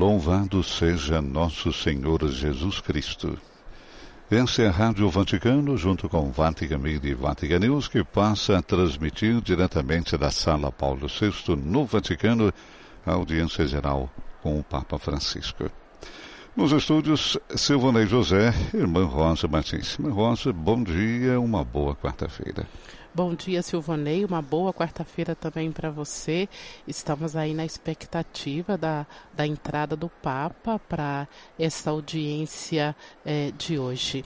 Louvado seja nosso Senhor Jesus Cristo. Essa é a Rádio Vaticano, junto com Vatican Media e Vatican News, que passa a transmitir diretamente da Sala Paulo VI, no Vaticano, a audiência geral com o Papa Francisco. Nos estúdios, Silvanei José, irmã Rosa Martins. Irmã Rosa, bom dia, uma boa quarta-feira. Bom dia, Silvanei. Uma boa quarta-feira também para você. Estamos aí na expectativa da, da entrada do Papa para essa audiência eh, de hoje.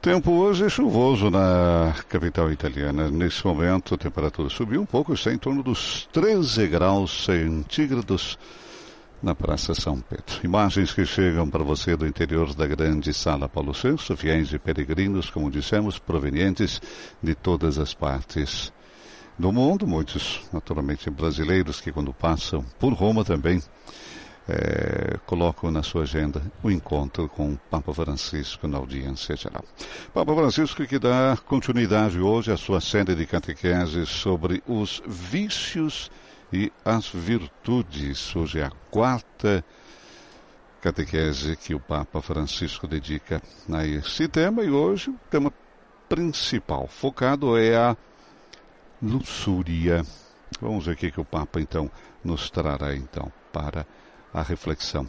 Tempo hoje é chuvoso na capital italiana. Nesse momento, a temperatura subiu um pouco, está em torno dos 13 graus centígrados na Praça São Pedro. Imagens que chegam para você do interior da grande sala Paulo VI, fiéis e peregrinos, como dissemos, provenientes de todas as partes do mundo, muitos naturalmente brasileiros que quando passam por Roma também é, colocam na sua agenda o encontro com o Papa Francisco na audiência geral. Papa Francisco que dá continuidade hoje à sua série de catequeses sobre os vícios e as virtudes. Hoje é a quarta catequese que o Papa Francisco dedica a esse tema e hoje o tema principal focado é a luxúria. Vamos ver o que o Papa então nos trará então para a reflexão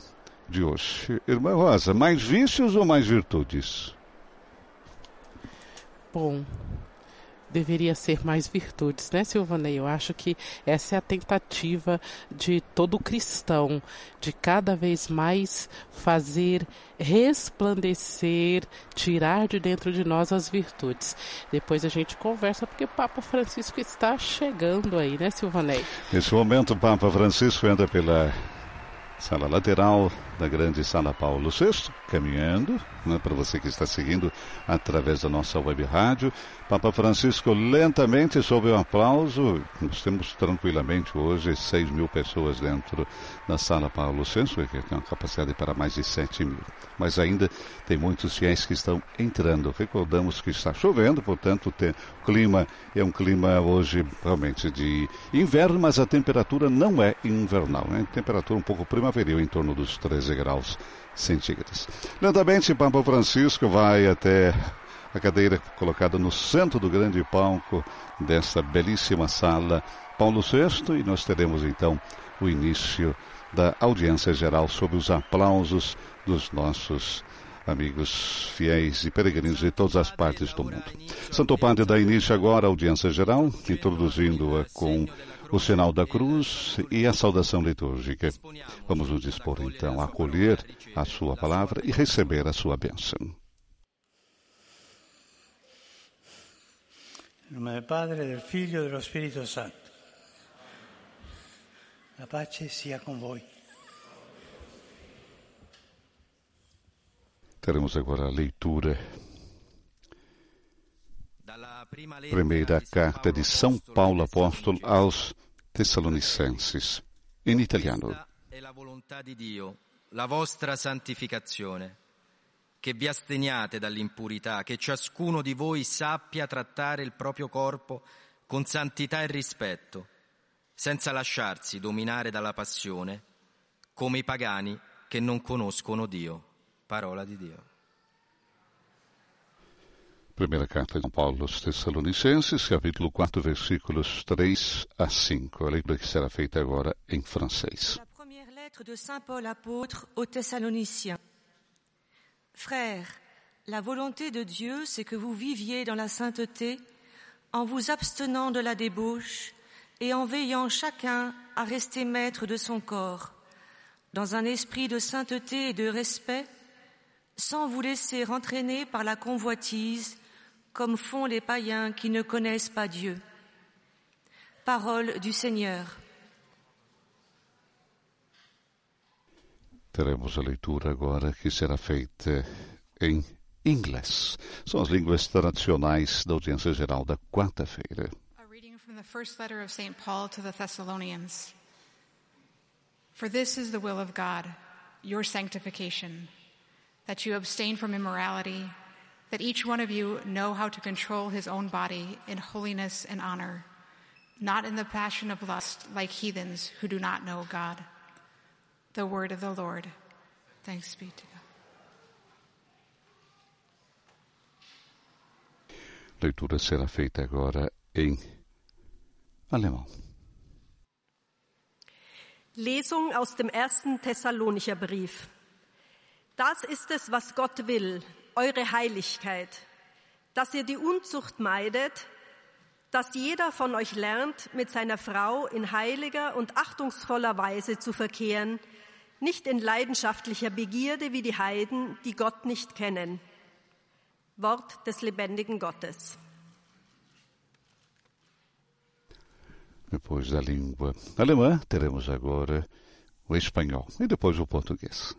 de hoje. Irmã Rosa, mais vícios ou mais virtudes? Bom, deveria ser mais virtudes, né, Silvanei? Eu acho que essa é a tentativa de todo cristão, de cada vez mais fazer resplandecer, tirar de dentro de nós as virtudes. Depois a gente conversa, porque o Papa Francisco está chegando aí, né, Silvanei? Nesse momento, o Papa Francisco entra pela sala lateral da grande sala Paulo VI, caminhando, né, para você que está seguindo através da nossa web rádio. Papa Francisco lentamente, sob um aplauso, nós temos tranquilamente hoje 6 mil pessoas dentro da sala Paulo VI, que tem uma capacidade para mais de 7 mil. Mas ainda tem muitos fiéis que estão entrando. Recordamos que está chovendo, portanto tem, o clima é um clima hoje realmente de inverno, mas a temperatura não é invernal, né? Temperatura um pouco primaveril, em torno dos 13 graus centígrados. Lentamente, Papa Francisco vai até a cadeira colocada no centro do grande palco desta belíssima sala Paulo VI e nós teremos então o início da audiência geral sob os aplausos dos nossos amigos fiéis e peregrinos de todas as partes do mundo. Santo Padre dá início agora à audiência geral, introduzindo-a com o sinal da cruz e a saudação litúrgica. Vamos nos dispor então a acolher a sua palavra e receber a sua bênção. Em nome do Padre, do Filho e do Espírito Santo. A pace sia com voi. Teremos agora a leitura. Primeira carta de São Paulo apóstolo aos Tessalonicenses, in italiano. È la volontà di Dio, la vostra santificazione, che vi asteniate dall'impurità, che ciascuno di voi sappia trattare il proprio corpo con santità e rispetto, senza lasciarsi dominare dalla passione, come i pagani che non conoscono Dio. Parola di Dio. Primeira carta de Paulo aos Tessalonicenses, capítulo 4, versículos 3 a 5. A leitura que será feita agora em francês. La première lettre de Saint Paul apôtre aux Thessaloniciens. Frères, la volonté de Dieu, c'est que vous viviez dans la sainteté en vous abstenant de la débauche et en veillant chacun à rester maître de son corps, dans un esprit de sainteté et de respect, sans vous laisser entraîner par la convoitise comme font les païens qui ne connaissent pas Dieu. Parole du Seigneur. Teremos a leitura agora que será feita em inglês. São as línguas tradicionais da audiência geral da quarta-feira. A reading from the first letter of St. Paul to the Thessalonians. For this is the will of God, your sanctification, that you abstain from immorality, that each one of you know how to control his own body in holiness and honor, not in the passion of lust like heathens who do not know God, The word of the Lord. Thanks be to God. Leitura será feita agora em alemão. Lesung aus dem ersten Thessalonicher Brief. Das ist es, was Gott will, eure Heiligkeit, dass ihr die Unzucht meidet, dass jeder von euch lernt, mit seiner Frau in heiliger und achtungsvoller Weise zu verkehren, nicht in leidenschaftlicher Begierde wie die Heiden, die Gott nicht kennen. Wort des lebendigen Gottes. Depois da língua alemã, teremos agora o espanhol e depois o português.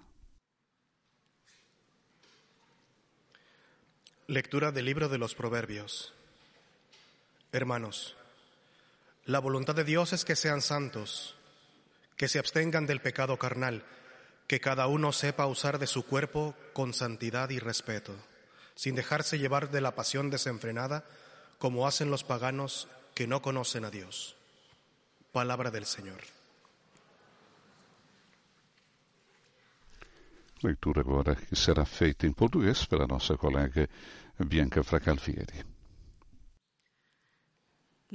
Lectura del libro de los Proverbios. Hermanos, la voluntad de Dios es que sean santos, que se abstengan del pecado carnal, que cada uno sepa usar de su cuerpo con santidad y respeto, sin dejarse llevar de la pasión desenfrenada como hacen los paganos que no conocen a Dios. Palabra del Señor. Leitura agora que será feita em português pela nossa colega Bianca Fracalfieri.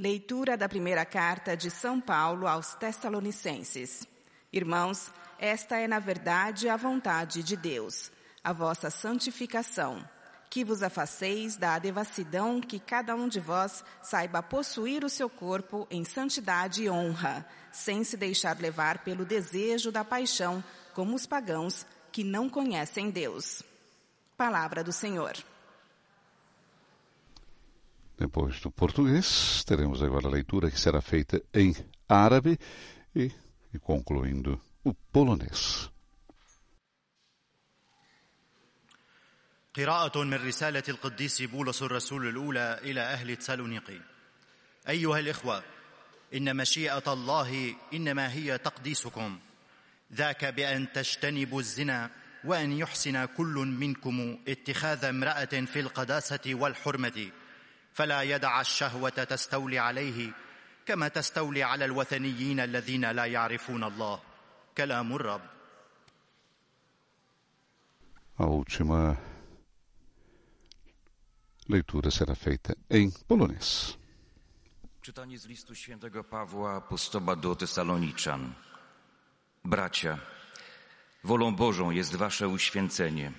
Leitura da primeira carta de São Paulo aos Tessalonicenses. Irmãos, esta é na verdade a vontade de Deus, a vossa santificação, que vos afaceis da devassidão que cada um de vós saiba possuir o seu corpo em santidade e honra, sem se deixar levar pelo desejo da paixão, como os pagãos que não conhecem Deus. Palavra do Senhor. Depois do português, teremos agora a leitura que será feita em árabe e, e concluindo o polonês. قراءة من رسالة القديس بولس الرسول الأولى إلى أهل تسالونيقي. أيها الإخوة، إن مشيئة الله إنما هي تقديسكم، ذاك بأن تجتنبوا الزنا وأن يحسن كل منكم اتخاذ امرأة في القداسة والحرمة، فلا يدع الشهوة تستولي عليه كما تستولي على الوثنيين الذين لا يعرفون الله. كلام الرب. A última leitura será feita em polonês. Czytanie z listu świętego Pawła apostoła do Tesaloniczan. Bracia, wolą Bożą jest wasze uświęcenie,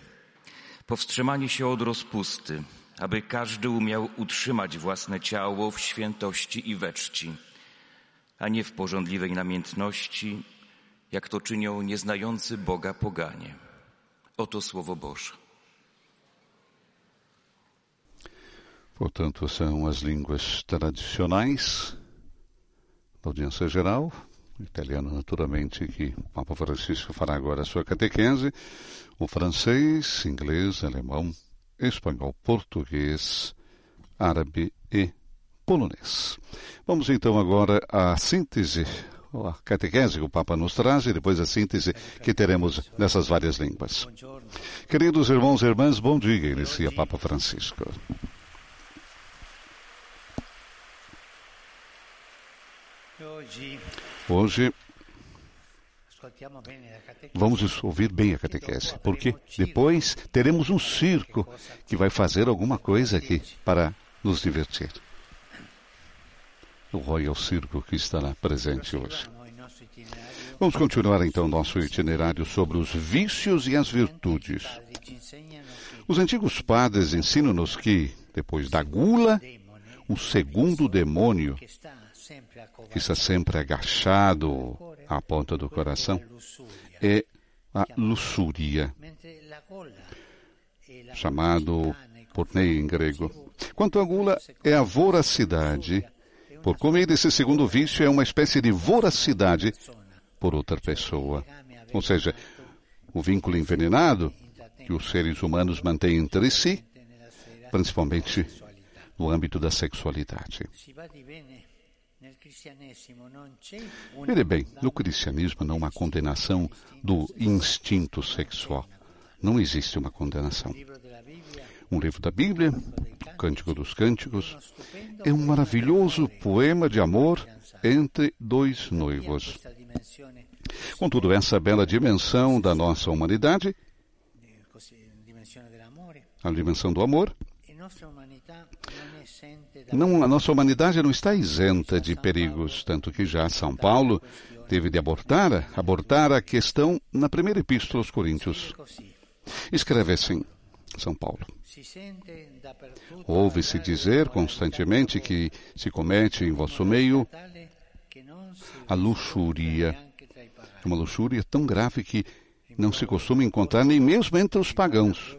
powstrzymanie się od rozpusty, aby każdy umiał utrzymać własne ciało w świętości i we czci, a nie w porządliwej namiętności, jak to czynią nieznający Boga poganie. Oto Słowo Boże. Portanto, são as línguas tradicionais da audiência geral, italiano naturalmente, que o Papa Francisco fará agora a sua catequese, o francês, inglês, alemão, espanhol, português, árabe e polonês. Vamos então agora à síntese, a catequese que o Papa nos traz e depois a síntese que teremos nessas várias línguas. Queridos irmãos e irmãs, bom dia, inicia Papa Francisco. Hoje vamos ouvir bem a catequese, porque depois teremos um circo que vai fazer alguma coisa aqui para nos divertir. O Royal Circo que estará presente hoje. Vamos continuar então nosso itinerário sobre os vícios e as virtudes. Os antigos padres ensinam-nos que, depois da gula, o segundo demônio que está sempre agachado à ponta do coração, é a luxúria, chamado pornei em grego. Quanto à gula, é a voracidade por comida. Esse segundo vício é uma espécie de voracidade por outra pessoa. Ou seja, o vínculo envenenado que os seres humanos mantêm entre si, principalmente no âmbito da sexualidade. Veja bem, no cristianismo não há condenação do instinto sexual. Não existe uma condenação. Um livro da Bíblia, o Cântico dos Cânticos, é um maravilhoso poema de amor entre dois noivos. Contudo, essa bela dimensão da nossa humanidade, a dimensão do amor, não, a nossa humanidade não está isenta de perigos, tanto que já São Paulo teve de abortar, abortar a questão na primeira epístola aos Coríntios. Escreve assim, São Paulo. Ouve-se dizer constantemente que se comete em vosso meio a luxúria. Uma luxúria tão grave que não se costuma encontrar nem mesmo entre os pagãos.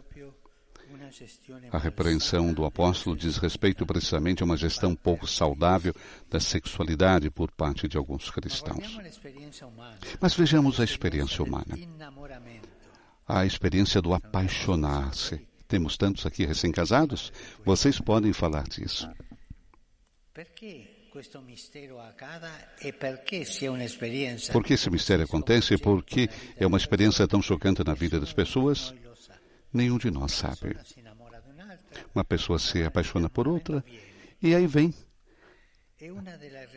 A repreensão do apóstolo diz respeito precisamente a uma gestão pouco saudável da sexualidade por parte de alguns cristãos. Mas vejamos a experiência humana. A experiência do apaixonar-se. Temos tantos aqui recém-casados, vocês podem falar disso. Por que esse mistério acontece? Porque é uma experiência tão chocante na vida das pessoas? Nenhum de nós sabe. Uma pessoa se apaixona por outra e aí vem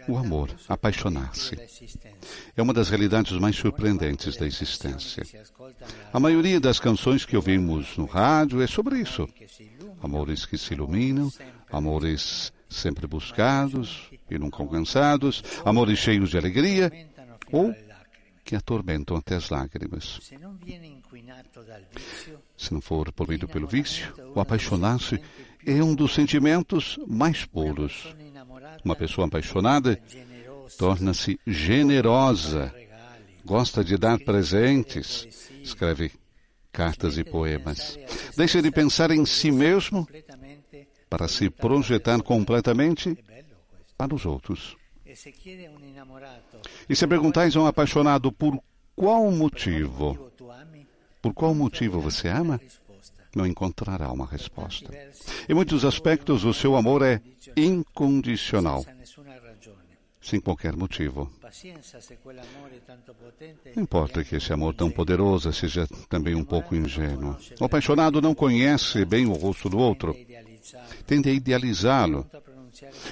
o amor, apaixonar-se. É uma das realidades mais surpreendentes da existência. A maioria das canções que ouvimos no rádio é sobre isso. Amores que se iluminam, amores sempre buscados e nunca alcançados, amores cheios de alegria ou que atormentam até as lágrimas. Se não for poluído pelo vício, o apaixonar-se é um dos sentimentos mais puros. Uma pessoa apaixonada torna-se generosa, gosta de dar presentes, escreve cartas e poemas. Deixa de pensar em si mesmo para se projetar completamente para os outros. E se perguntais a um apaixonado por qual motivo, por qual motivo você ama, não encontrará uma resposta. Em muitos aspectos, o seu amor é incondicional, sem qualquer motivo. Não importa que esse amor tão poderoso seja também um pouco ingênuo. O apaixonado não conhece bem o rosto do outro, tende a idealizá-lo,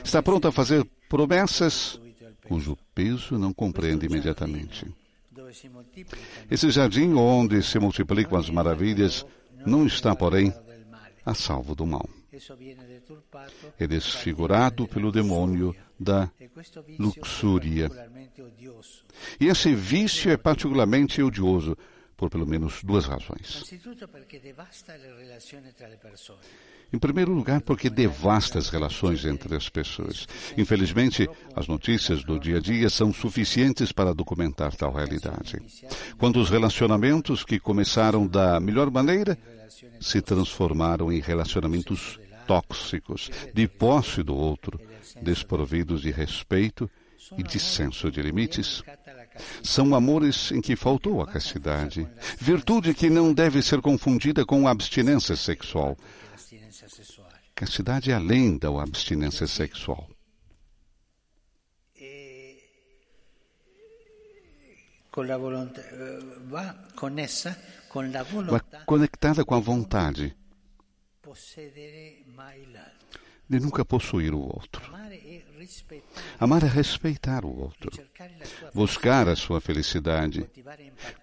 está pronto a fazer promessas cujo peso não compreende imediatamente. Esse jardim onde se multiplicam as maravilhas não está, porém, a salvo do mal. É desfigurado pelo demônio da luxúria. E esse vício é particularmente odioso por pelo menos duas razões. Em primeiro lugar, porque devasta as relações entre as pessoas. Infelizmente, as notícias do dia a dia são suficientes para documentar tal realidade. Quando os relacionamentos que começaram da melhor maneira se transformaram em relacionamentos tóxicos, de posse do outro, desprovidos de respeito e de senso de limites. São amores em que faltou a castidade, virtude que não deve ser confundida com abstinência sexual, Castidade é além da abstinência sexual. Vai conectada com a vontade de nunca possuir o outro. Amar é respeitar o outro, buscar a sua felicidade,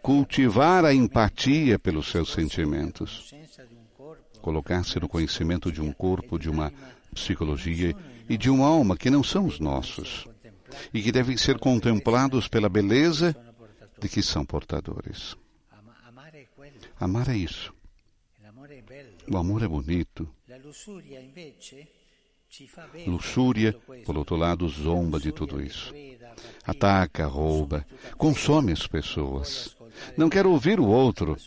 cultivar a empatia pelos seus sentimentos colocar-se no conhecimento de um corpo, de uma psicologia e de uma alma que não são os nossos e que devem ser contemplados pela beleza de que são portadores. Amar é isso. O amor é bonito. Luxúria, por outro lado, zomba de tudo isso. Ataca, rouba, consome as pessoas. Não quer ouvir o outro,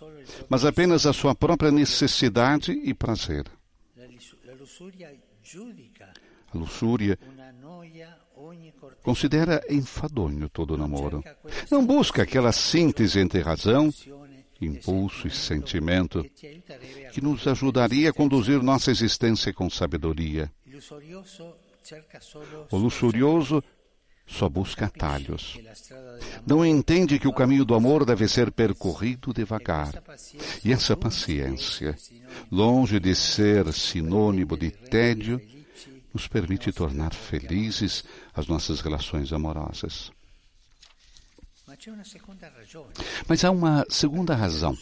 mas apenas a sua própria necessidade e prazer. A luxúria considera enfadonho todo namoro. Não busca aquela síntese entre razão, impulso e sentimento que nos ajudaria a conduzir nossa existência com sabedoria. O luxurioso só busca atalhos. Não entende que o caminho do amor deve ser percorrido devagar. E essa paciência, longe de ser sinônimo de tédio, nos permite tornar felizes as nossas relações amorosas. Mas há uma segunda razão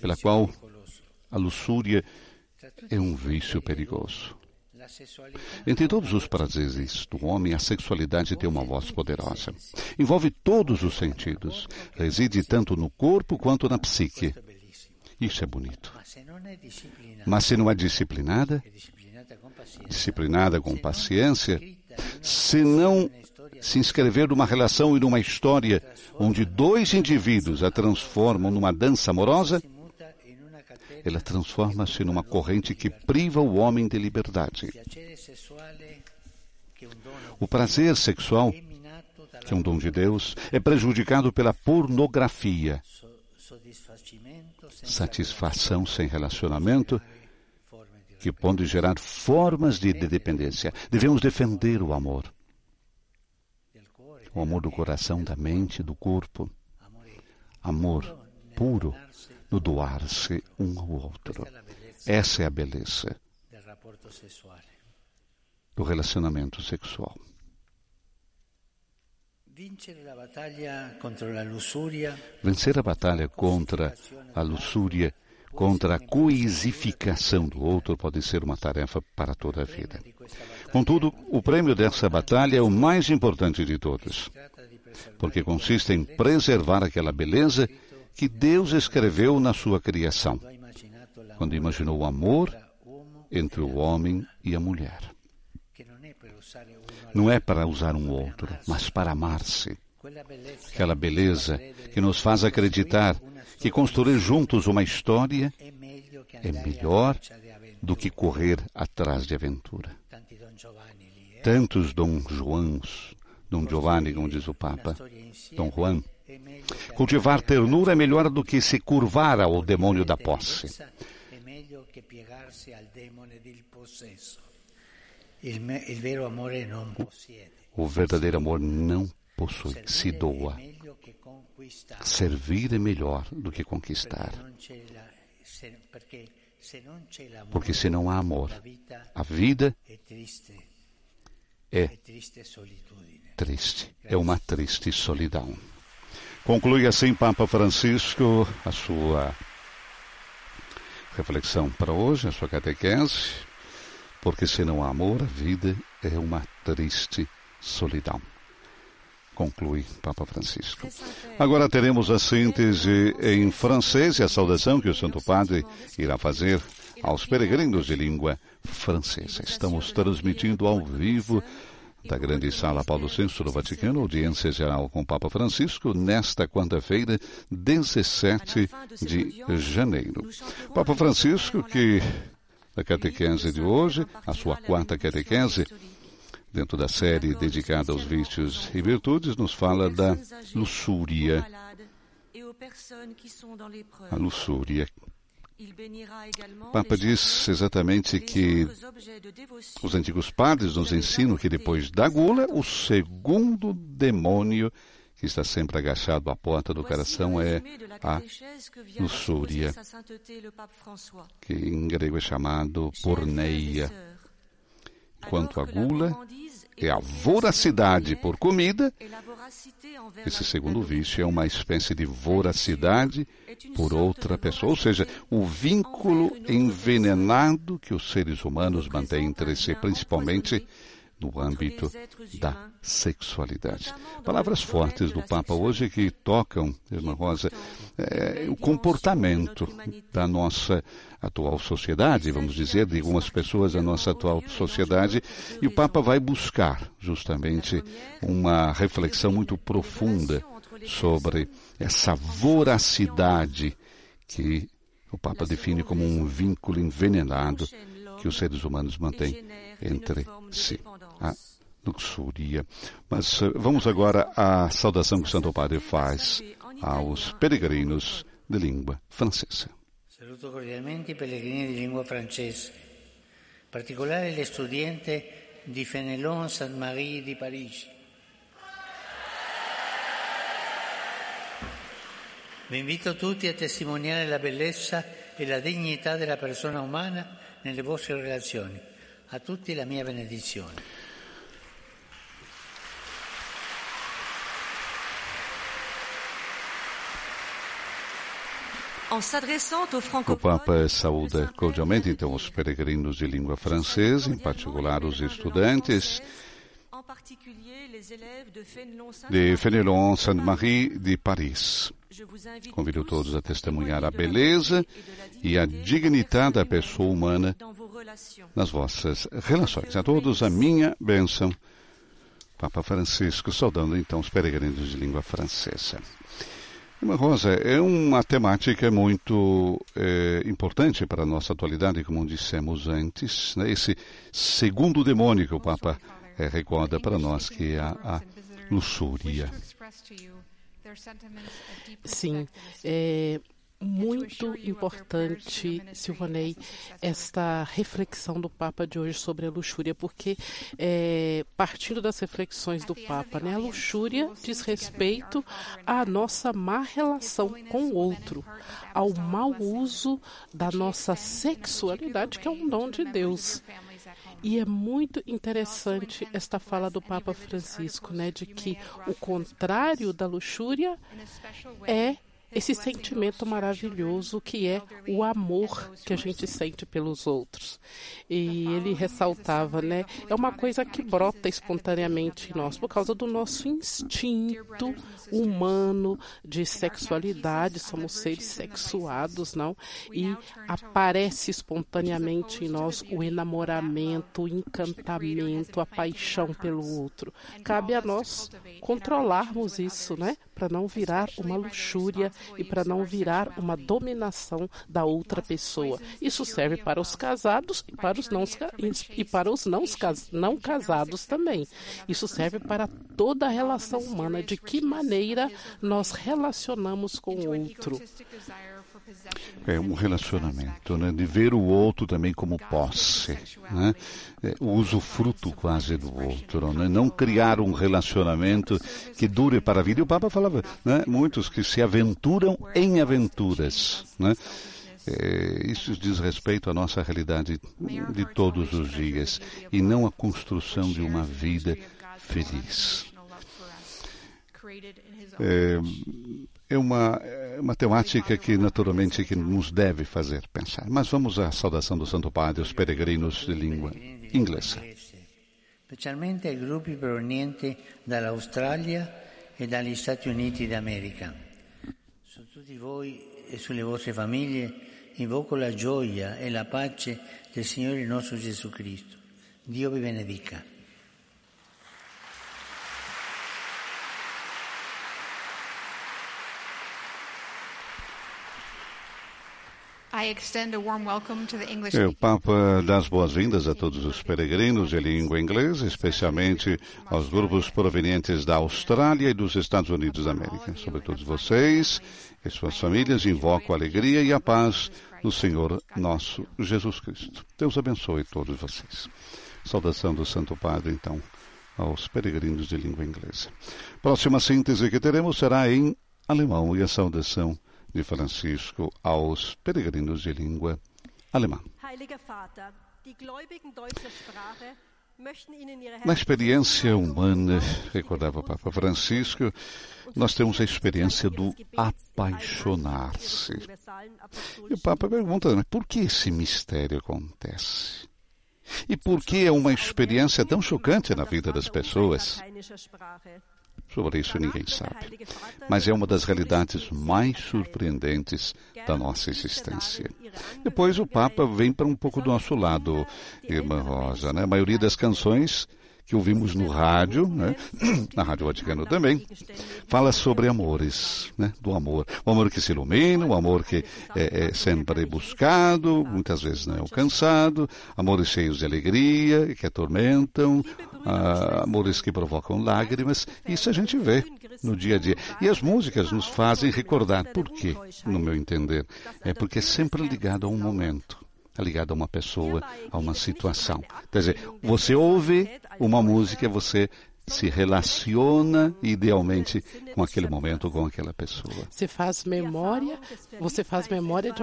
pela qual a luxúria é um vício perigoso. Entre todos os prazeres do homem, a sexualidade tem uma voz poderosa. Envolve todos os sentidos. Reside tanto no corpo quanto na psique. Isso é bonito. Mas se não é disciplinada, disciplinada com paciência, se não se inscrever numa relação e numa história onde dois indivíduos a transformam numa dança amorosa, ela transforma-se numa corrente que priva o homem de liberdade. O prazer sexual, que é um dom de Deus, é prejudicado pela pornografia. Satisfação sem relacionamento, que pode gerar formas de dependência. Devemos defender o amor. O amor do coração, da mente, do corpo. Amor puro no doar-se um ao outro. Essa é a beleza do relacionamento sexual. Vencer a batalha contra a luxúria, contra a coisificação do outro, pode ser uma tarefa para toda a vida. Contudo, o prêmio dessa batalha é o mais importante de todos, porque consiste em preservar aquela beleza que Deus escreveu na sua criação, quando imaginou o amor entre o homem e a mulher. Não é para usar um outro, mas para amar-se. Aquela beleza que nos faz acreditar que construir juntos uma história é melhor do que correr atrás de aventura. Tantos Dom Joãos, Dom Giovanni, como diz o Papa, Dom Juan, Cultivar ternura é melhor do que se curvar ao demônio da posse. O verdadeiro amor não possui, se doa. Servir é melhor do que conquistar. Porque se não há amor, a vida é triste, é uma triste solidão. Conclui assim Papa Francisco a sua reflexão para hoje, a sua catequese, porque se não há amor, a vida é uma triste solidão. Conclui Papa Francisco. Agora teremos a síntese em francês e a saudação que o Santo Padre irá fazer aos peregrinos de língua francesa. Estamos transmitindo ao vivo da grande sala Paulo VI do Vaticano, audiência geral com o Papa Francisco, nesta quarta-feira, 17 de janeiro. Papa Francisco, que na catequese de hoje, a sua quarta catequese, dentro da série dedicada aos vícios e virtudes, nos fala da luxúria. A luxúria o Papa diz exatamente que os antigos padres nos ensinam que depois da gula, o segundo demônio que está sempre agachado à porta do coração é a luxúria, que em grego é chamado porneia. Quanto à gula, é a voracidade por comida. Esse segundo vício é uma espécie de voracidade por outra pessoa, ou seja, o vínculo envenenado que os seres humanos mantêm entre si, principalmente no âmbito da sexualidade. Palavras fortes do Papa hoje que tocam, irmã Rosa, é, o comportamento da nossa atual sociedade, vamos dizer, de algumas pessoas da nossa atual sociedade, e o Papa vai buscar justamente uma reflexão muito profunda sobre essa voracidade que o Papa define como um vínculo envenenado que os seres humanos mantêm entre si. A luxúria. Mas vamos agora à saudação que o Santo Padre faz aos peregrinos de língua francesa. Saluto cordialmente i pellegrini di lingua francese, in particolare gli studenti di Fenelon Sainte-Marie di Parigi. Vi invito tutti a testimoniare la bellezza e la dignità della persona umana nelle vostre relazioni. A tutti la mia benedizione. O Papa saúda cordialmente, então, os peregrinos de língua francesa, em particular os estudantes de Fenelon Sainte-Marie de Paris. Convido todos a testemunhar a beleza e a dignidade da pessoa humana nas vossas relações. A todos a minha bênção. Papa Francisco, saudando então os peregrinos de língua francesa. Irmã Rosa, é uma temática muito é, importante para a nossa atualidade, como dissemos antes. Né? Esse segundo demônio que o Papa é, recorda para nós, que é a, a luxúria. Sim, é, muito importante, Silvanei, esta reflexão do Papa de hoje sobre a luxúria, porque é, partindo das reflexões do Papa, né, a luxúria diz respeito à nossa má relação com o outro, ao mau uso da nossa sexualidade, que é um dom de Deus. E é muito interessante esta fala do Papa Francisco, né, de que o contrário da luxúria é esse sentimento maravilhoso que é o amor que a gente sente pelos outros. E ele ressaltava, né? É uma coisa que brota espontaneamente em nós por causa do nosso instinto humano de sexualidade, somos seres sexuados, não? E aparece espontaneamente em nós o enamoramento, o encantamento, a paixão pelo outro. Cabe a nós controlarmos isso, né? Para não virar uma luxúria e para não virar uma dominação da outra pessoa. Isso serve para os casados e para os não, e para os não, não casados também. Isso serve para toda a relação humana, de que maneira nós relacionamos com o outro. É um relacionamento, né? de ver o outro também como posse, né? é, o usufruto quase do outro, né? não criar um relacionamento que dure para a vida. E o Papa falava, né? muitos que se aventuram em aventuras. Né? É, isso diz respeito à nossa realidade de todos os dias e não à construção de uma vida feliz. É, é uma, uma temática que naturalmente que nos deve fazer pensar. Mas vamos à saudação do Santo Padre aos peregrinos de língua inglesa. Specialmente ai gruppi provenienti dall'Australia e dagli Stati Uniti d'America. Su tutti voi e sulle vostre famiglie invoco la gioia e la pace del Signore nostro Gesù Cristo. Dio vi benedica. O Papa dá as boas-vindas a todos os peregrinos de língua inglesa, especialmente aos grupos provenientes da Austrália e dos Estados Unidos da América. Sobre todos vocês e suas famílias, invoco a alegria e a paz do Senhor nosso Jesus Cristo. Deus abençoe todos vocês. Saudação do Santo Padre, então, aos peregrinos de língua inglesa. Próxima síntese que teremos será em alemão e a saudação de Francisco aos peregrinos de língua alemã. Na experiência humana, recordava o Papa Francisco, nós temos a experiência do apaixonar-se. E o Papa pergunta, mas por que esse mistério acontece? E por que é uma experiência tão chocante na vida das pessoas? Sobre isso ninguém sabe. Mas é uma das realidades mais surpreendentes da nossa existência. Depois o Papa vem para um pouco do nosso lado, irmã Rosa. Né? A maioria das canções que ouvimos no rádio, né? na Rádio Vaticano também, fala sobre amores, né? do amor. O amor que se ilumina, o amor que é, é sempre buscado, muitas vezes não é alcançado, amores cheios de alegria e que atormentam, amores que provocam lágrimas. Isso a gente vê no dia a dia. E as músicas nos fazem recordar. Por quê, no meu entender? É porque é sempre ligado a um momento ligado a uma pessoa, a uma situação. Quer dizer, você ouve uma música, você se relaciona idealmente com aquele momento, com aquela pessoa. Você faz memória, você faz memória de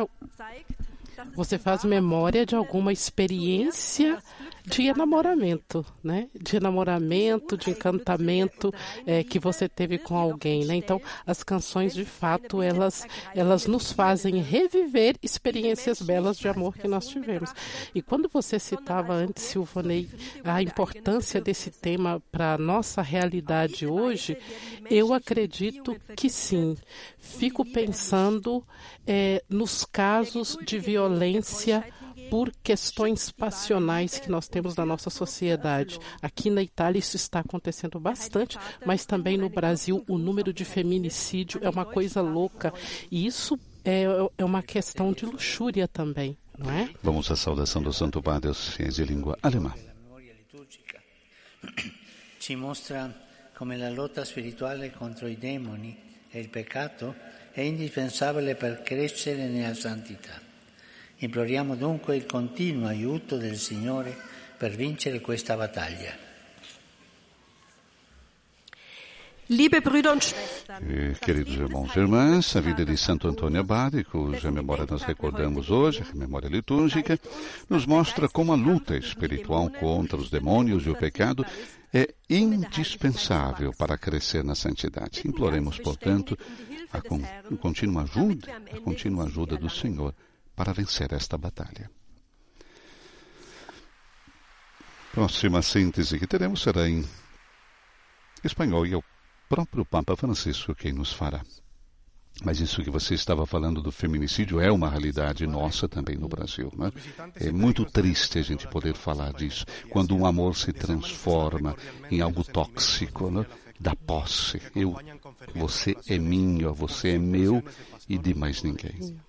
você faz memória de alguma experiência de enamoramento, né? De enamoramento, de encantamento é, que você teve com alguém, né? Então, as canções, de fato, elas, elas nos fazem reviver experiências belas de amor que nós tivemos. E quando você citava antes, Silvanei, a importância desse tema para a nossa realidade hoje, eu acredito que sim. Fico pensando é, nos casos de violência por questões passionais que nós temos na nossa sociedade. Aqui na Itália isso está acontecendo bastante, mas também no Brasil o número de feminicídio é uma coisa louca. E isso é, é uma questão de luxúria também, não é? Vamos à saudação do Santo Padre aos fiéis de língua alemã. Ci mostra come la lotta spirituale contro i demoni e il peccato è indispensabile per crescere nella santità. Imploriamo dunque il continuo aiuto del Signore per vincere questa battaglia. E, queridos irmãos e irmãs, a vida de Santo Antônio Abade, cuja memória nós recordamos hoje, a memória litúrgica, nos mostra como a luta espiritual contra os demônios e o pecado é indispensável para crescer na santidade. Imploremos, portanto, a, con a contínua ajuda, a contínua ajuda do Senhor para vencer esta batalha. Próxima síntese que teremos será em espanhol e é o próprio Papa Francisco quem nos fará. Mas isso que você estava falando do feminicídio é uma realidade nossa também no Brasil. Né? É muito triste a gente poder falar disso. Quando um amor se transforma em algo tóxico, né? da posse. Eu, você é minha, você é meu e de mais ninguém.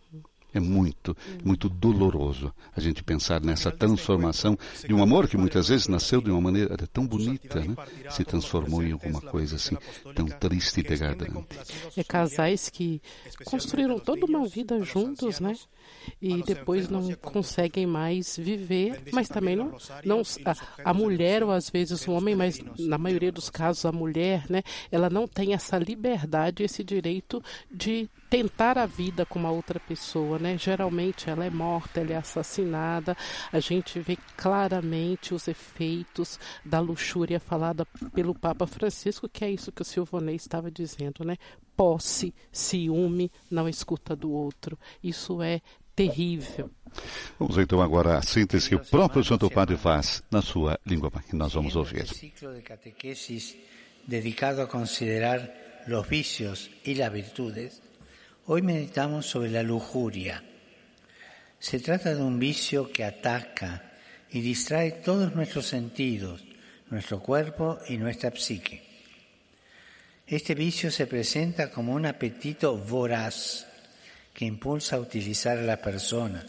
É muito, muito doloroso a gente pensar nessa transformação de um amor que muitas vezes nasceu de uma maneira tão bonita, né? se transformou em alguma coisa assim tão triste e degradante. É casais que construíram toda uma vida juntos, né? E depois não conseguem mais viver, mas também não, não a, a mulher ou às vezes o homem, mas na maioria dos casos a mulher, né? Ela não tem essa liberdade, esse direito de tentar a vida com uma outra pessoa, né? Geralmente ela é morta, ela é assassinada. A gente vê claramente os efeitos da luxúria falada pelo Papa Francisco, que é isso que o Silvonei estava dizendo, né? Posse, ciúme, não escuta do outro. Isso é terrível. Vamos então agora à síntese que o próprio Santo Padre faz na sua língua que nós vamos ouvir. dedicado a considerar los vicios y las virtudes, Hoy meditamos sobre la lujuria. Se trata de un vicio que ataca y distrae todos nuestros sentidos, nuestro cuerpo y nuestra psique. Este vicio se presenta como un apetito voraz que impulsa a utilizar a las personas,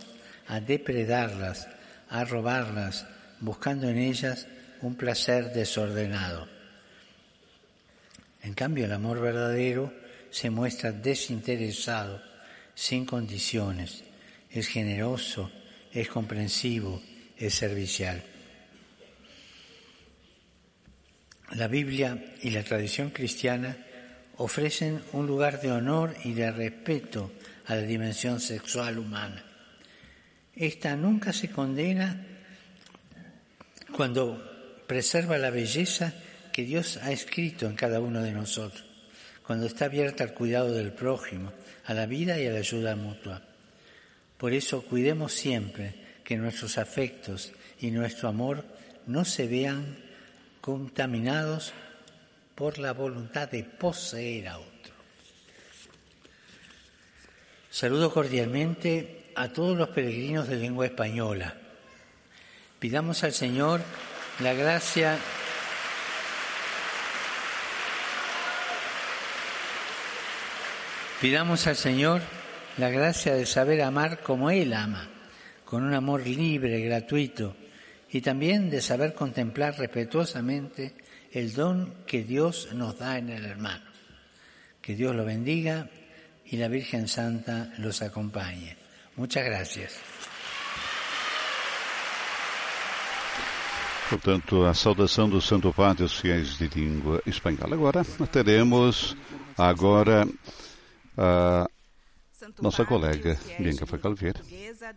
a depredarlas, a robarlas, buscando en ellas un placer desordenado. En cambio, el amor verdadero se muestra desinteresado, sin condiciones, es generoso, es comprensivo, es servicial. La Biblia y la tradición cristiana ofrecen un lugar de honor y de respeto a la dimensión sexual humana. Esta nunca se condena cuando preserva la belleza que Dios ha escrito en cada uno de nosotros cuando está abierta al cuidado del prójimo, a la vida y a la ayuda mutua. Por eso cuidemos siempre que nuestros afectos y nuestro amor no se vean contaminados por la voluntad de poseer a otro. Saludo cordialmente a todos los peregrinos de lengua española. Pidamos al Señor la gracia Pidamos al Señor la gracia de saber amar como Él ama, con un amor libre, gratuito, y también de saber contemplar respetuosamente el don que Dios nos da en el hermano. Que Dios lo bendiga y la Virgen Santa los acompañe. Muchas gracias. Portanto, a saudação do Santo Padre aos fiéis de língua espanhola. Agora, teremos agora Uh, nossa colega Bianca Facalvier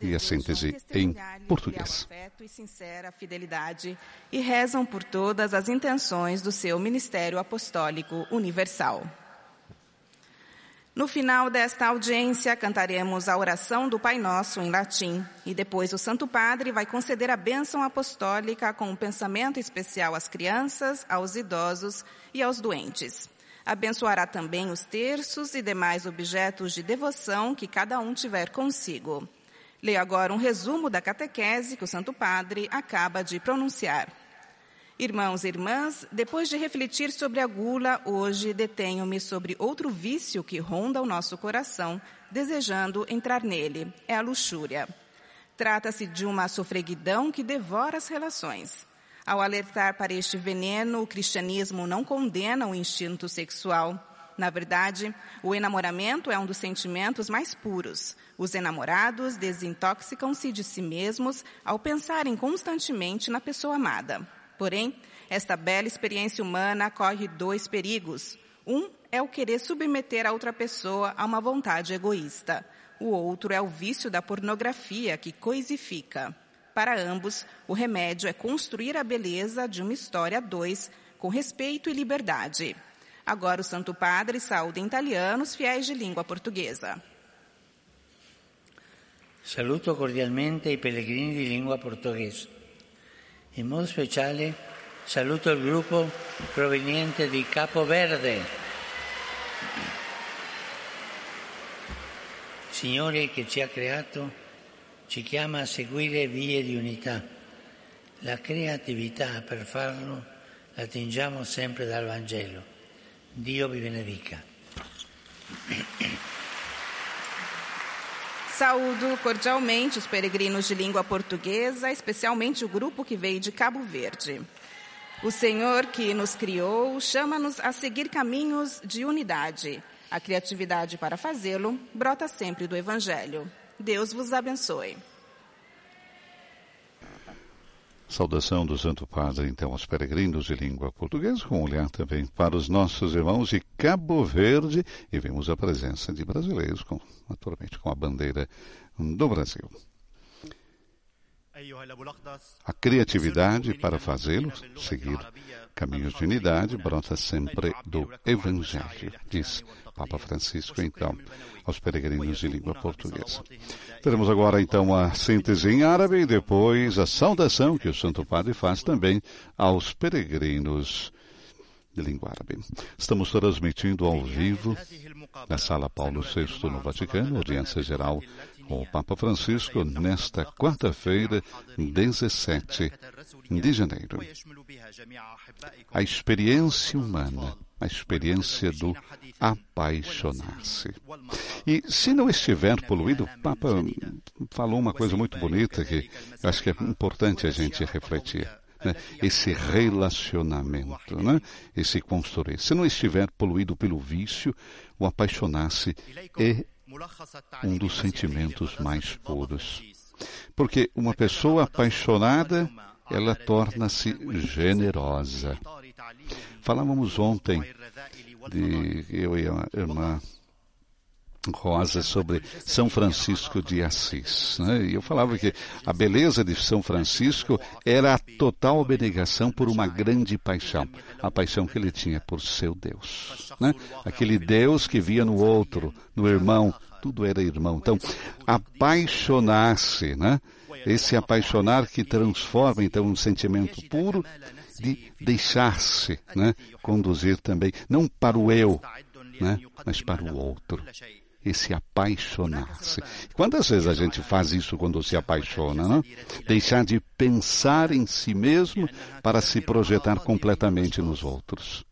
e a síntese em português. Afeto e sincera fidelidade e rezam por todas as intenções do seu ministério apostólico universal. No final desta audiência, cantaremos a oração do Pai Nosso em latim e depois o Santo Padre vai conceder a bênção apostólica com um pensamento especial às crianças, aos idosos e aos doentes. Abençoará também os terços e demais objetos de devoção que cada um tiver consigo. Leio agora um resumo da catequese que o Santo Padre acaba de pronunciar. Irmãos e irmãs, depois de refletir sobre a gula, hoje detenho-me sobre outro vício que ronda o nosso coração, desejando entrar nele: é a luxúria. Trata-se de uma sofreguidão que devora as relações. Ao alertar para este veneno, o cristianismo não condena o instinto sexual. Na verdade, o enamoramento é um dos sentimentos mais puros. Os enamorados desintoxicam-se de si mesmos ao pensarem constantemente na pessoa amada. Porém, esta bela experiência humana corre dois perigos. Um é o querer submeter a outra pessoa a uma vontade egoísta. O outro é o vício da pornografia que coisifica. Para ambos, o remédio é construir a beleza de uma história a dois, com respeito e liberdade. Agora o Santo Padre saúde em italiano os fiéis de língua portuguesa. Saluto cordialmente i pellegrini di lingua portoghese. In modo speciale saluto il gruppo proveniente di Capo Verde. Signore che ci ha creato ci chiama a seguire vie di unità. La creatività per farlo la attingiamo sempre dal Vangelo. Dio vi benedica. Saúdo cordialmente os peregrinos de língua portuguesa, especialmente o grupo que veio de Cabo Verde. O Senhor que nos criou chama-nos a seguir caminhos de unidade. A criatividade para fazê-lo brota sempre do Evangelho. Deus vos abençoe. Saudação do Santo Padre, então, aos peregrinos de língua portuguesa, com um olhar também para os nossos irmãos de Cabo Verde, e vemos a presença de brasileiros, com, naturalmente, com a bandeira do Brasil. A criatividade para fazê-lo, seguir caminhos de unidade, brota sempre do Evangelho, diz Papa Francisco, então, aos peregrinos de língua portuguesa. Teremos agora, então, a síntese em árabe e depois a saudação que o Santo Padre faz também aos peregrinos de língua árabe. Estamos transmitindo ao vivo na Sala Paulo VI no Vaticano, audiência geral com o Papa Francisco nesta quarta-feira, 17 de janeiro. A experiência humana, a experiência do apaixonar-se. E se não estiver poluído, o Papa falou uma coisa muito bonita que acho que é importante a gente refletir. Né? esse relacionamento, né? esse construir. Se não estiver poluído pelo vício, o apaixonar-se é um dos sentimentos mais puros. Porque uma pessoa apaixonada, ela torna-se generosa. Falávamos ontem de eu e a irmã Rosa sobre São Francisco de Assis. Né? E eu falava que a beleza de São Francisco era a total abnegação por uma grande paixão, a paixão que ele tinha por seu Deus. Né? Aquele Deus que via no outro, no irmão, tudo era irmão. Então, apaixonar-se, né? Esse apaixonar que transforma então um sentimento puro de deixar-se né, conduzir também, não para o eu, né, mas para o outro esse apaixonar-se. Quantas vezes a gente faz isso quando se apaixona, não? Deixar de pensar em si mesmo para se projetar completamente nos outros.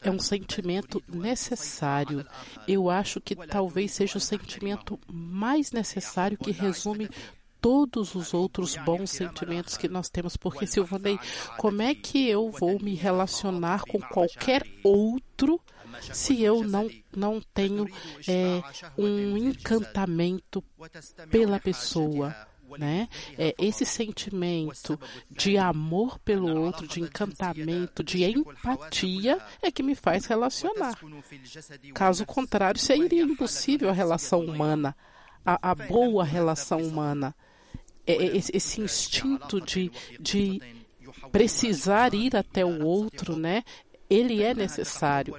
É um sentimento necessário. Eu acho que talvez seja o sentimento mais necessário que resume todos os outros bons sentimentos que nós temos. Porque, Silvanei, como é que eu vou me relacionar com qualquer outro se eu não, não tenho é, um encantamento pela pessoa, né? É, esse sentimento de amor pelo outro, de encantamento, de empatia é que me faz relacionar. Caso contrário, seria impossível a relação humana, a, a boa relação humana. É, é esse, esse instinto de, de precisar ir até o outro, né? Ele é necessário.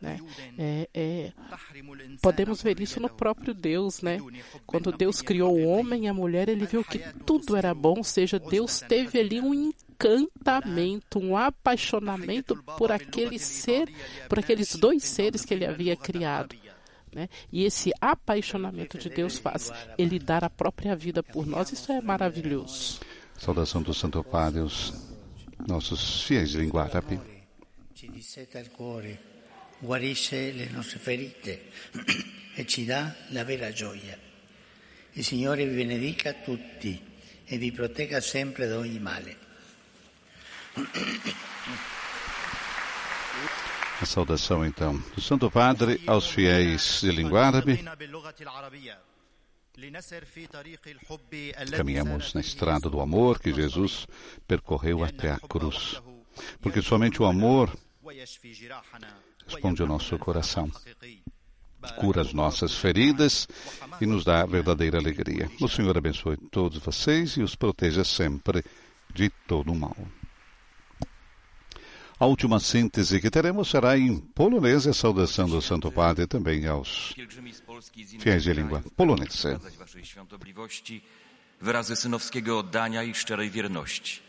Né? É, é, podemos ver isso no próprio Deus, né? Quando Deus criou o homem e a mulher, ele viu que tudo era bom, ou seja, Deus teve ali um encantamento, um apaixonamento por aquele ser, por aqueles dois seres que ele havia criado. Né? E esse apaixonamento de Deus faz ele dar a própria vida por nós. Isso é maravilhoso. Saudação do Santo Padre, os nossos fiéis de língua árabe guarisce le nostre ferite e ci dà la vera gioia. Il Signore vi benedica tutti e vi protegga sempre da ogni male. A saudação então do Santo Padre aos fiéis de língua árabe. Caminhamos na estrada do amor que Jesus percorreu até a cruz, porque somente o amor responde o nosso coração, cura as nossas feridas e nos dá verdadeira alegria. O Senhor abençoe todos vocês e os proteja sempre de todo o mal. A última síntese que teremos será em polonês, a saudação do Santo Padre também aos fiéis de língua polonesa. Wyrazy synowskiego oddania i szczerej wierności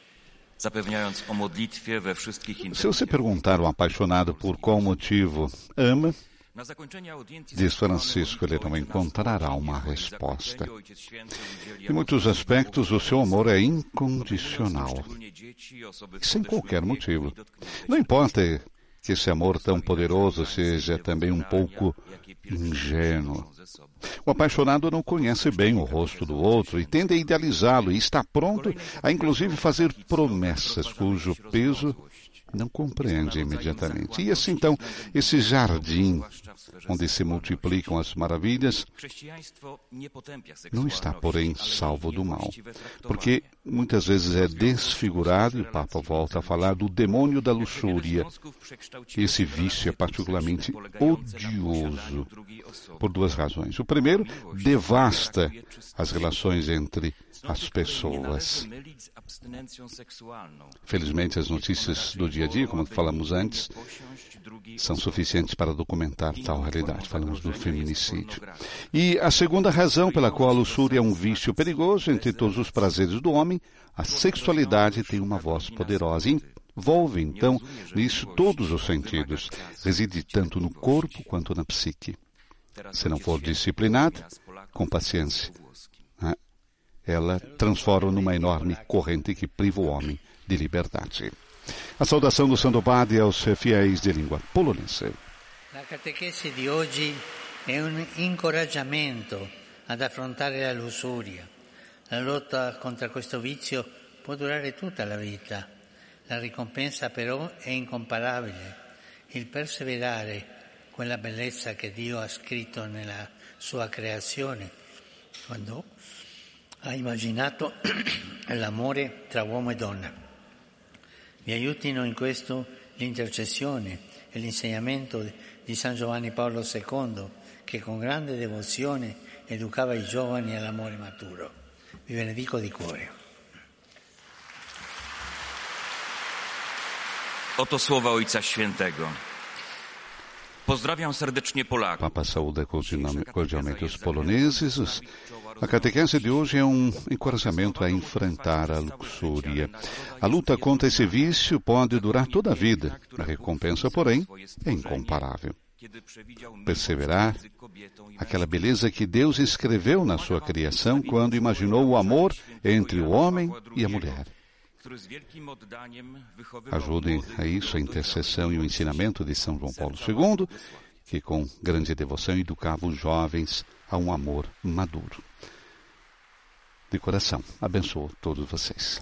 Se você perguntar ao apaixonado por qual motivo ama, Diz Francisco, ele não encontrará uma resposta. Em muitos aspectos, o seu amor é incondicional, sem qualquer motivo. Não importa que esse amor tão poderoso seja também um pouco ingênuo. O apaixonado não conhece bem o rosto do outro e tende a idealizá-lo e está pronto a inclusive fazer promessas cujo peso não compreende imediatamente. E assim então, esse jardim onde se multiplicam as maravilhas não está, porém, salvo do mal, porque muitas vezes é desfigurado, e o Papa volta a falar do demônio da luxúria. Esse vício é particularmente odioso por duas razões. O primeiro, devasta as relações entre as pessoas. Felizmente, as notícias do dia a dia, como falamos antes, são suficientes para documentar tal realidade. Falamos do feminicídio. E a segunda razão pela qual a luxúria é um vício perigoso entre todos os prazeres do homem, a sexualidade tem uma voz poderosa. Envolve, então, nisso todos os sentidos. Reside tanto no corpo quanto na psique. Se não for disciplinada, com paciência, né, ela transforma numa enorme corrente que priva o homem de liberdade. A saudação do Santo Padre aos fiéis de língua polonesa. La catequesi di oggi è un incoraggiamento ad affrontare la lussuria. La lotta contro questo vizio può durare tutta la vita. La ricompensa però è incomparabile. Il perseverare quella bellezza che Dio ha scritto nella sua creazione, quando ha immaginato l'amore tra uomo e donna. Mi aiutino in questo l'intercessione e l'insegnamento di San Giovanni Paolo II, che con grande devozione educava i giovani all'amore maturo. Vi benedico di cuore. Oto słowa Ojca Świętego. Pozdrawiam serdecznie Polaków. Papa saúda cordialmente os poloneses, A catequese de hoje é um encorajamento a enfrentar a luxúria. A luta contra esse vício pode durar toda a vida. A recompensa, porém, é incomparável. Perseverar, aquela beleza que Deus escreveu na sua criação quando imaginou o amor entre o homem e a mulher. Ajudem a isso a intercessão e o ensinamento de São João Paulo II, que com grande devoção educava os jovens a um amor maduro. De coração, abençoo todos vocês.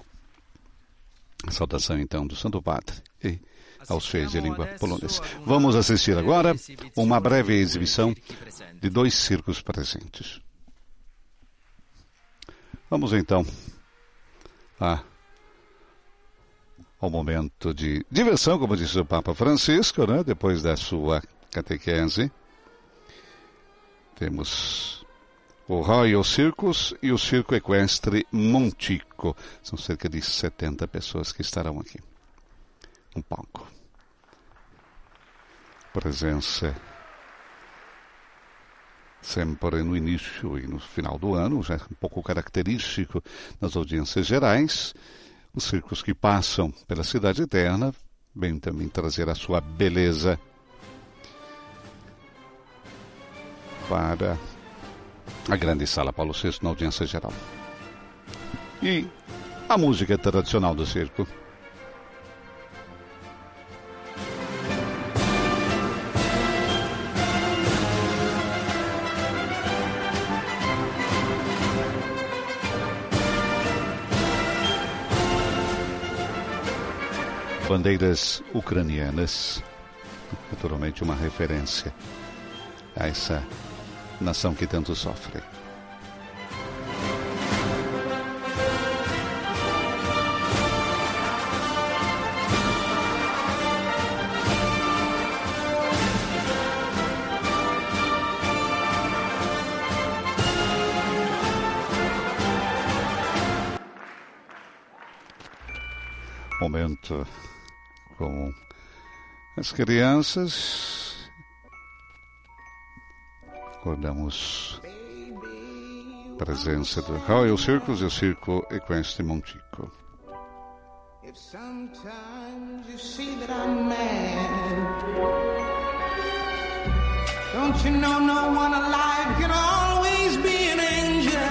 A saudação então do Santo Padre e aos fiéis de língua polonesa. Vamos assistir agora uma breve exibição de dois circos presentes. Vamos então a, ao momento de diversão, como disse o Papa Francisco, né? depois da sua catequese. Temos o Royal Circus e o Circo Equestre Montico. São cerca de 70 pessoas que estarão aqui. Um palco. Presença sempre no início e no final do ano, já é um pouco característico nas audiências gerais. Os circos que passam pela cidade eterna vêm também trazer a sua beleza para a grande sala Paulo VI na audiência geral. E a música tradicional do circo. Bandeiras ucranianas, naturalmente uma referência a essa nação que tanto sofre. Momento com as crianças recordamos a presença do Royal Circus e o Circo Equestre Montico. If sometimes you see that I'm mad, don't you know no one alive can always be an angel?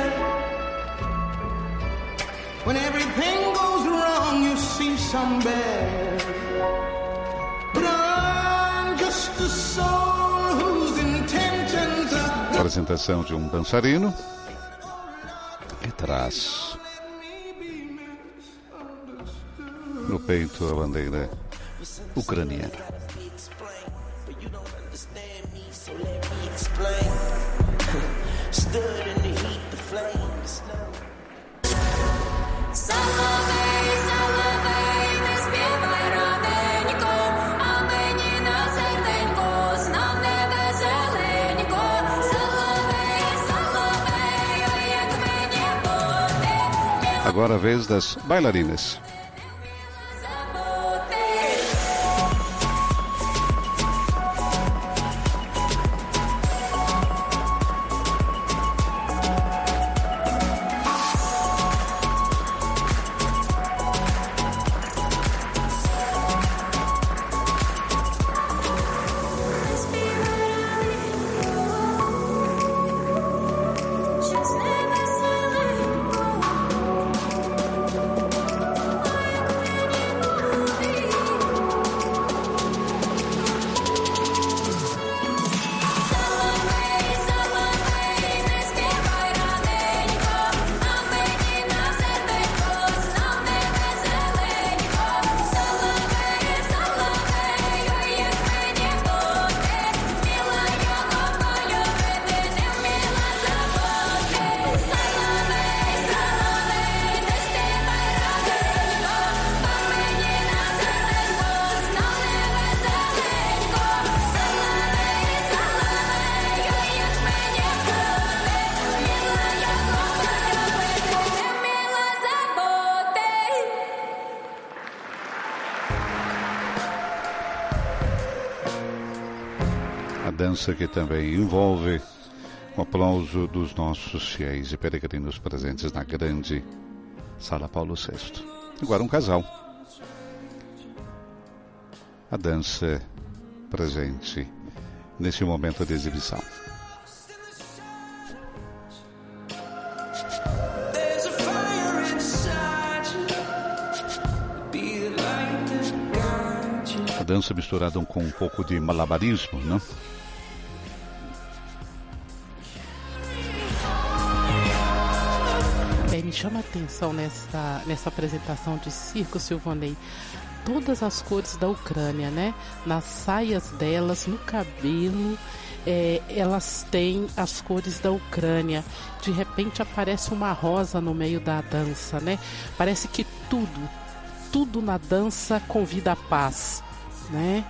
When everything goes wrong, you see some bad. Apresentação de um dançarino que traz no peito a bandeira ucraniana. Agora a vez das bailarinas. Dança que também envolve o aplauso dos nossos fiéis e peregrinos presentes na grande Sala Paulo VI. Agora um casal. A dança presente neste momento de exibição. A dança misturada com um pouco de malabarismo, não? Chama atenção nessa, nessa apresentação de circo, Silvanei, todas as cores da Ucrânia, né? Nas saias delas, no cabelo, é, elas têm as cores da Ucrânia. De repente aparece uma rosa no meio da dança, né? Parece que tudo, tudo na dança convida a paz, né?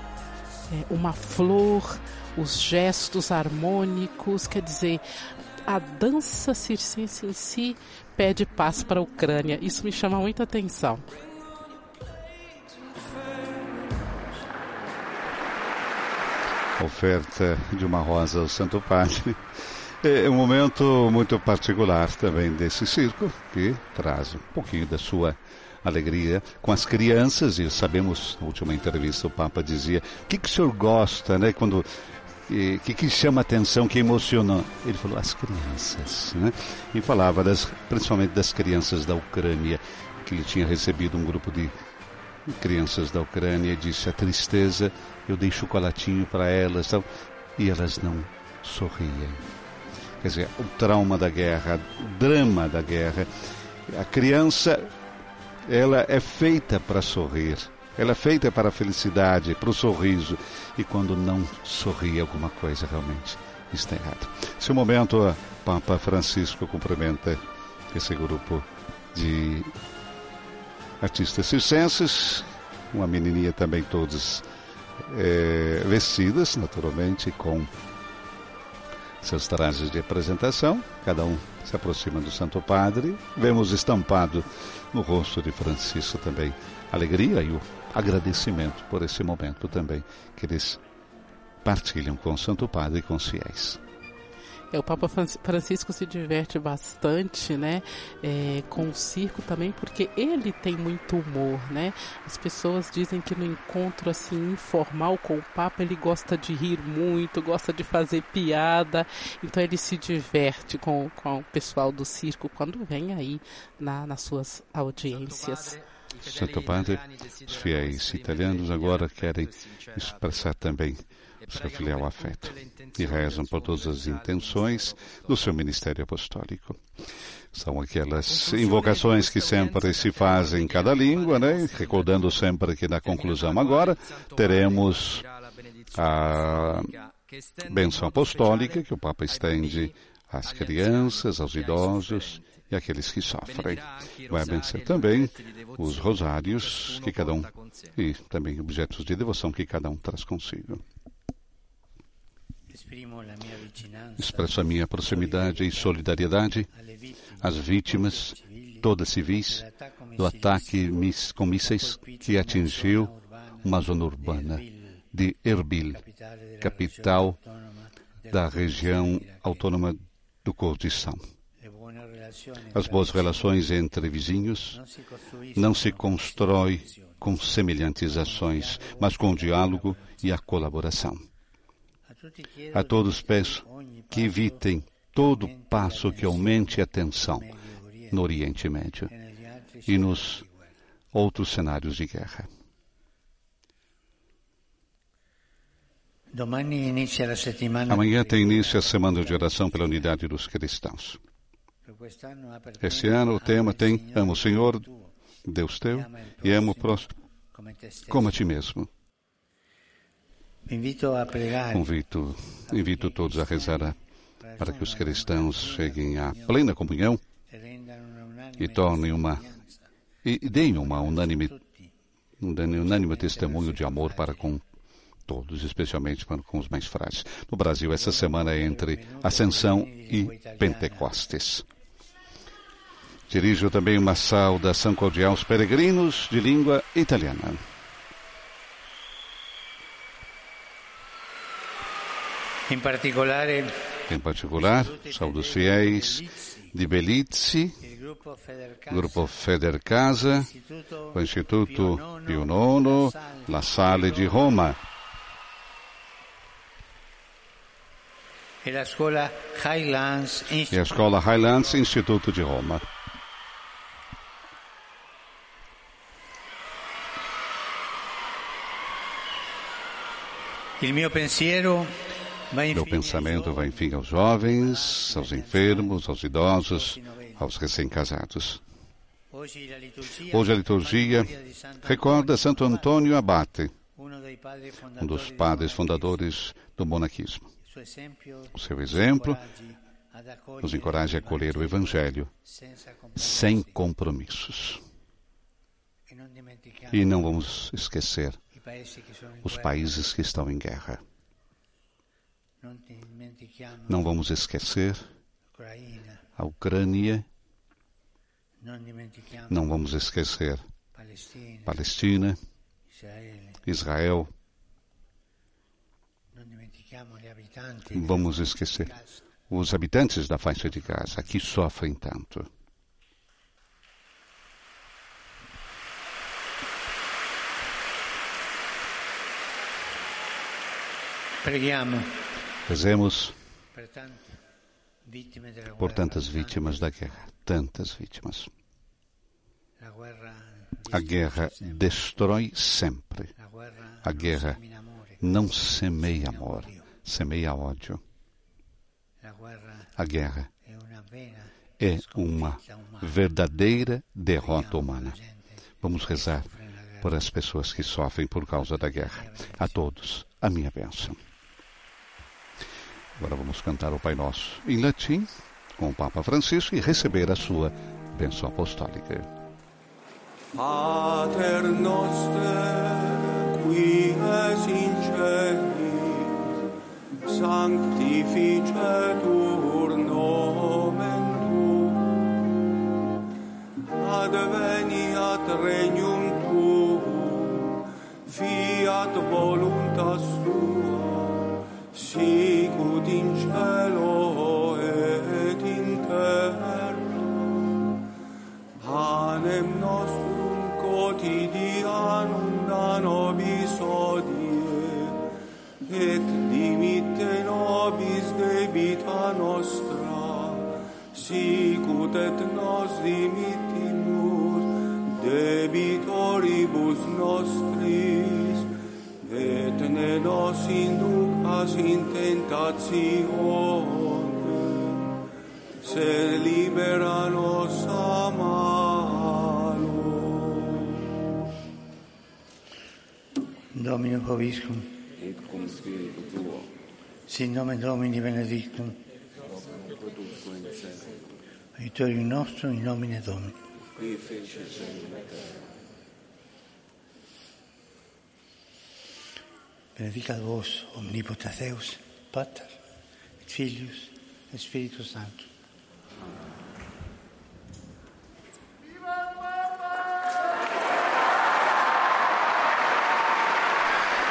É uma flor, os gestos harmônicos, quer dizer, a dança circense em si pede paz para a Ucrânia. Isso me chama muita atenção. Oferta de uma rosa ao Santo Padre. É um momento muito particular também desse circo, que traz um pouquinho da sua alegria com as crianças, e sabemos, na última entrevista o Papa dizia, o que, que o senhor gosta, né, quando o que, que chama atenção, que emociona? Ele falou as crianças, né? E falava das, principalmente das crianças da Ucrânia, que ele tinha recebido um grupo de crianças da Ucrânia e disse a tristeza, eu dei chocolatinho para elas, tal, e elas não sorriem. Quer dizer, o trauma da guerra, o drama da guerra. A criança, ela é feita para sorrir. Ela é feita para a felicidade, para o sorriso. E quando não sorri, alguma coisa realmente está errada. Esse momento, Papa Francisco cumprimenta esse grupo de artistas circenses, uma menininha também todos é, vestidas, naturalmente, com seus trajes de apresentação. Cada um se aproxima do Santo Padre. Vemos estampado no rosto de Francisco também alegria e o agradecimento por esse momento também que eles partilham com o Santo Padre e com os fiéis. É, o Papa Francisco se diverte bastante, né, é, com o circo também, porque ele tem muito humor, né? As pessoas dizem que no encontro assim informal com o Papa ele gosta de rir muito, gosta de fazer piada, então ele se diverte com, com o pessoal do circo quando vem aí na, nas suas audiências. Santo Padre, os fiéis italianos agora querem expressar também seu filial afeto e rezam por todas as intenções do seu ministério apostólico. São aquelas invocações que sempre se fazem em cada língua, né? Recordando sempre que na conclusão agora teremos a benção apostólica que o Papa estende às crianças, aos idosos e aqueles que sofrem. Vai abençoar também os rosários que cada um e também objetos de devoção que cada um traz consigo. Expresso a minha proximidade e solidariedade às vítimas, todas civis, do ataque com mísseis que atingiu uma zona urbana de Erbil, capital da região autônoma do Kurdistão. As boas relações entre vizinhos não se constrói com semelhantes ações, mas com o diálogo e a colaboração. A todos peço que evitem todo passo que aumente a tensão no Oriente Médio e nos outros cenários de guerra. Amanhã tem início a Semana de Oração pela Unidade dos Cristãos. Este ano o tema tem Amo o Senhor, Deus teu, e amo o próximo como a ti mesmo. Convito, invito todos a rezar para que os cristãos cheguem à plena comunhão e tornem uma e deem uma unânime, um unânime testemunho de amor para com todos, especialmente para com os mais frágeis. No Brasil, essa semana é entre Ascensão e Pentecostes. Dirijo também uma saudação cordial aos peregrinos de língua italiana. Em particular, em particular, saúdo os fiéis de Belize, Grupo Feder Casa, o Instituto Pio IX, La Salle de Roma. E a Escola Highlands, e a Escola Highlands Instituto de Roma. Meu pensamento vai, enfim, aos jovens, aos enfermos, aos idosos, aos recém-casados. Hoje a liturgia recorda Santo Antônio Abate, um dos padres fundadores do monaquismo. O seu exemplo nos encoraja a acolher o Evangelho sem compromissos. E não vamos esquecer os países que estão em guerra. Não vamos esquecer a Ucrânia. Não vamos esquecer Palestina, Israel. Vamos esquecer os habitantes da faixa de Gaza que sofrem tanto. Rezemos por tantas vítimas da guerra, tantas vítimas. A guerra destrói sempre. A guerra não semeia amor, semeia ódio. A guerra é uma verdadeira derrota humana. Vamos rezar por as pessoas que sofrem por causa da guerra. A todos, a minha bênção. Agora vamos cantar o Pai Nosso em latim com o Papa Francisco e receber a sua bênção apostólica. Pater noster, qui es in celis, sanctificetur nomen tuum, adveniat regnum tuum, fiat voluntas tua, sicut debita nostra, sicut et nos dimittimus debitoribus nostris, et ne nos inducas in tentationem, sed libera nos a malo. Domino Proviscum, Et cum spiritu tuo, sin nomen Domini benedictum, aiutorium nostrum in nomine Domini. qui fece et terra. Benedicat vos omnipotens Deus, Pater, et Filius, et Spiritus Sanctus.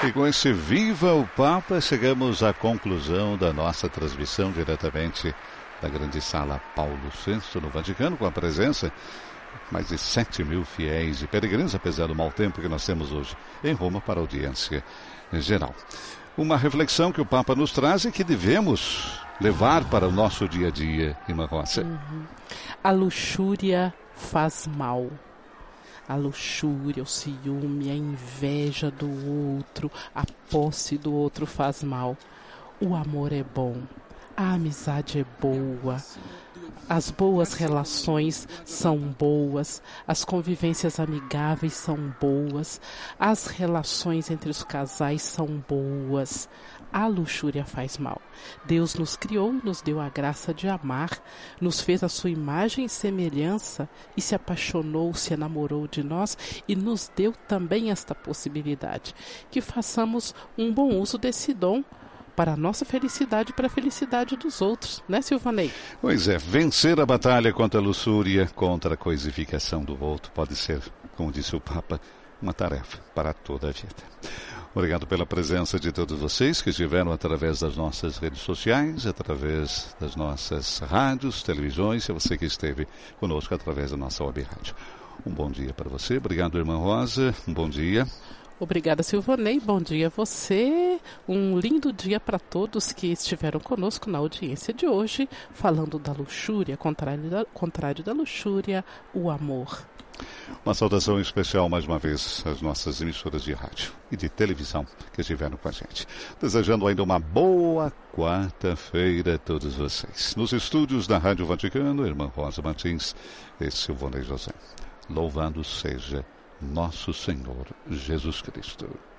E com esse Viva o Papa, chegamos à conclusão da nossa transmissão diretamente da grande sala Paulo VI no Vaticano, com a presença de mais de 7 mil fiéis e peregrinos, apesar do mau tempo que nós temos hoje em Roma para audiência geral. Uma reflexão que o Papa nos traz e que devemos levar para o nosso dia a dia, Irmã Roça. A luxúria faz mal. A luxúria, o ciúme, a inveja do outro, a posse do outro faz mal. O amor é bom, a amizade é boa, as boas relações são boas, as convivências amigáveis são boas, as relações entre os casais são boas. A luxúria faz mal. Deus nos criou, nos deu a graça de amar, nos fez a sua imagem e semelhança e se apaixonou, se enamorou de nós e nos deu também esta possibilidade. Que façamos um bom uso desse dom para a nossa felicidade e para a felicidade dos outros, né, Silvanei? Pois é, vencer a batalha contra a luxúria, contra a coisificação do outro, pode ser, como disse o Papa, uma tarefa para toda a vida. Obrigado pela presença de todos vocês que estiveram através das nossas redes sociais, através das nossas rádios, televisões, e você que esteve conosco através da nossa web rádio. Um bom dia para você. Obrigado, irmã Rosa. Um bom dia. Obrigada, Silvanei. Bom dia a você. Um lindo dia para todos que estiveram conosco na audiência de hoje, falando da luxúria, contrário da, contrário da luxúria, o amor. Uma saudação especial mais uma vez às nossas emissoras de rádio e de televisão que estiveram com a gente. Desejando ainda uma boa quarta-feira a todos vocês. Nos estúdios da Rádio Vaticano, irmã Rosa Martins e Silvonei José. Louvado seja nosso Senhor Jesus Cristo.